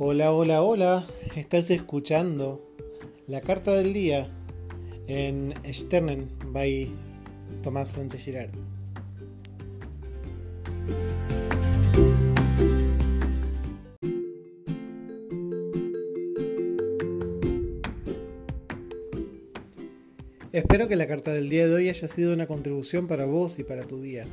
Hola, hola, hola. Estás escuchando la carta del día en Sternen by Tomás Sánchez Girard. Espero que la carta del día de hoy haya sido una contribución para vos y para tu día.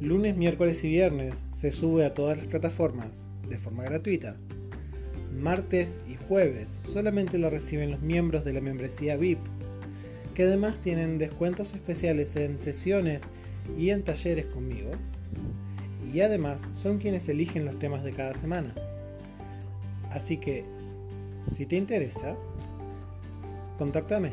Lunes, miércoles y viernes se sube a todas las plataformas de forma gratuita. Martes y jueves solamente lo reciben los miembros de la membresía VIP, que además tienen descuentos especiales en sesiones y en talleres conmigo. Y además son quienes eligen los temas de cada semana. Así que, si te interesa, contáctame.